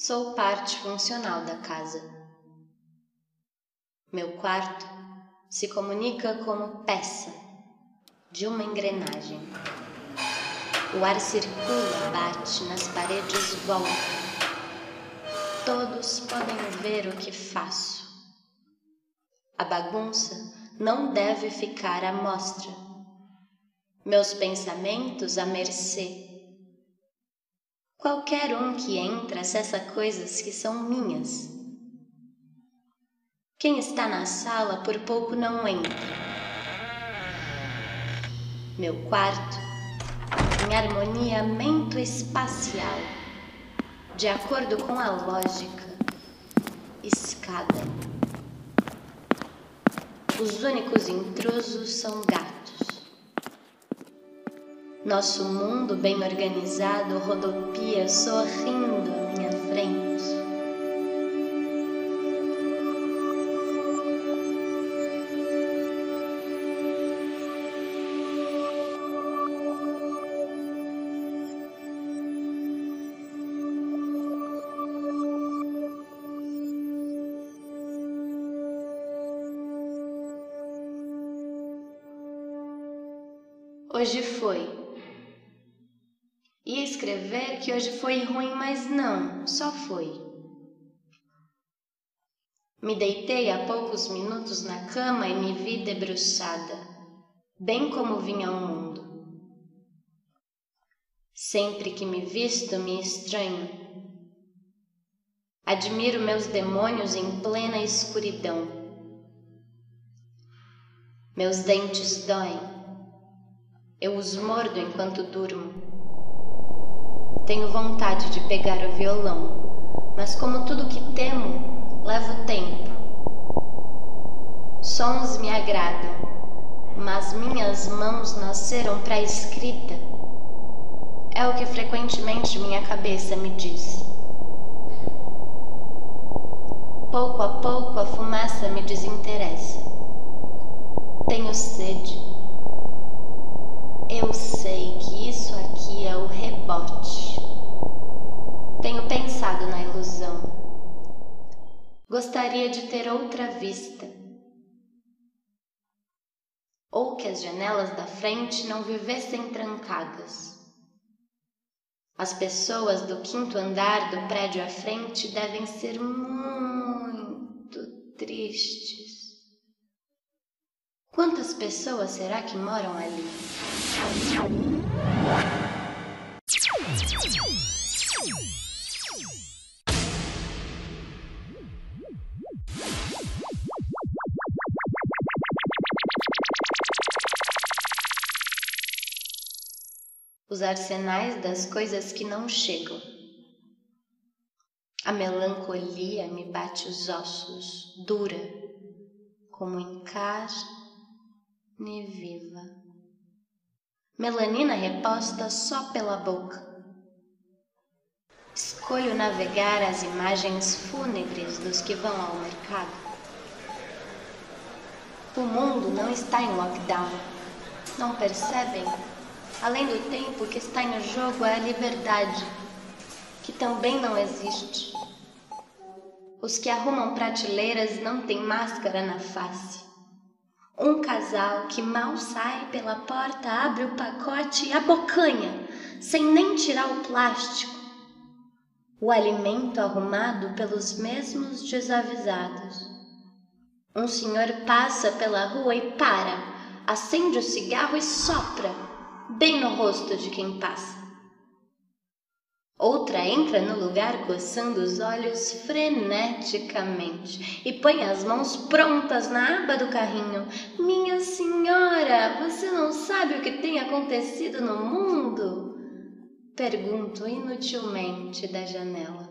Sou parte funcional da casa. Meu quarto se comunica como peça de uma engrenagem. O ar circula, bate nas paredes, volta. Todos podem ver o que faço. A bagunça não deve ficar à mostra. Meus pensamentos à mercê. Qualquer um que entra acessa coisas que são minhas. Quem está na sala por pouco não entra. Meu quarto em harmonia mento-espacial, de acordo com a lógica, escada. Os únicos intrusos são gatos. Nosso mundo bem organizado rodopia sorrindo à minha frente. Hoje foi. Ia escrever que hoje foi ruim, mas não, só foi. Me deitei há poucos minutos na cama e me vi debruçada, bem como vinha ao mundo. Sempre que me visto, me estranho. Admiro meus demônios em plena escuridão. Meus dentes doem eu os mordo enquanto durmo. Tenho vontade de pegar o violão, mas como tudo que temo, levo tempo. Sons me agradam, mas minhas mãos nasceram para a escrita. É o que frequentemente minha cabeça me diz. Pouco a pouco a fumaça me desinteressa. Tenho sede. Eu sei que isso aqui é o rebote. Tenho pensado na ilusão. Gostaria de ter outra vista. Ou que as janelas da frente não vivessem trancadas. As pessoas do quinto andar do prédio à frente devem ser muito tristes. Quantas pessoas será que moram ali? Os arsenais das coisas que não chegam. A melancolia me bate os ossos, dura, como em casa viva. Melanina reposta só pela boca. Escolho navegar as imagens fúnebres dos que vão ao mercado. O mundo não está em lockdown. Não percebem? Além do tempo que está em jogo é a liberdade, que também não existe. Os que arrumam prateleiras não têm máscara na face. Um casal que mal sai pela porta abre o pacote e abocanha, sem nem tirar o plástico. O alimento arrumado pelos mesmos desavisados. Um senhor passa pela rua e para, acende o cigarro e sopra, bem no rosto de quem passa. Outra entra no lugar coçando os olhos freneticamente e põe as mãos prontas na aba do carrinho. Minha senhora, você não sabe o que tem acontecido no mundo? Pergunto inutilmente da janela.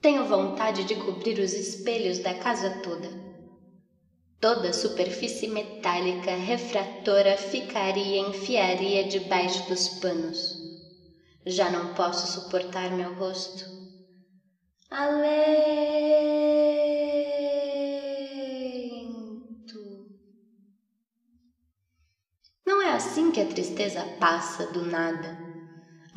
Tenho vontade de cobrir os espelhos da casa toda Toda superfície metálica refratora ficaria e enfiaria debaixo dos panos. Já não posso suportar meu rosto. Alento. Não é assim que a tristeza passa do nada.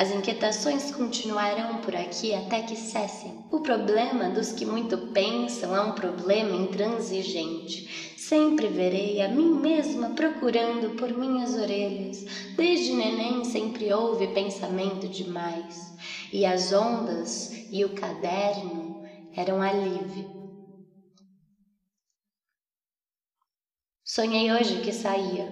As inquietações continuarão por aqui até que cessem. O problema dos que muito pensam é um problema intransigente. Sempre verei a mim mesma procurando por minhas orelhas. Desde neném sempre houve pensamento demais. E as ondas e o caderno eram alívio. Sonhei hoje que saía.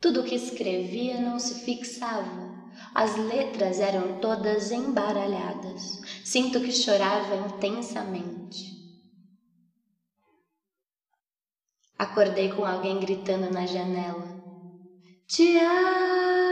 Tudo o que escrevia não se fixava. As letras eram todas embaralhadas. Sinto que chorava intensamente. Acordei com alguém gritando na janela. Te amo!